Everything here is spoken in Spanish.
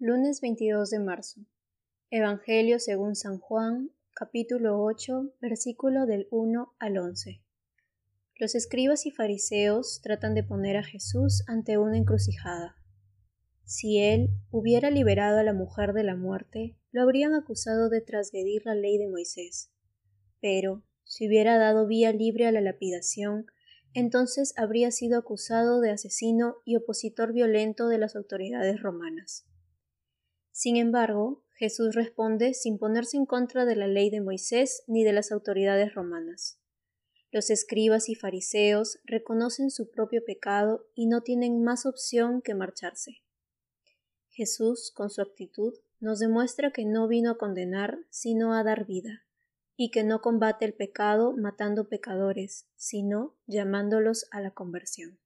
Lunes 22 de marzo. Evangelio según San Juan, capítulo 8, versículo del 1 al 11. Los escribas y fariseos tratan de poner a Jesús ante una encrucijada. Si él hubiera liberado a la mujer de la muerte, lo habrían acusado de transgredir la ley de Moisés. Pero, si hubiera dado vía libre a la lapidación, entonces habría sido acusado de asesino y opositor violento de las autoridades romanas. Sin embargo, Jesús responde sin ponerse en contra de la ley de Moisés ni de las autoridades romanas. Los escribas y fariseos reconocen su propio pecado y no tienen más opción que marcharse. Jesús, con su actitud, nos demuestra que no vino a condenar, sino a dar vida, y que no combate el pecado matando pecadores, sino llamándolos a la conversión.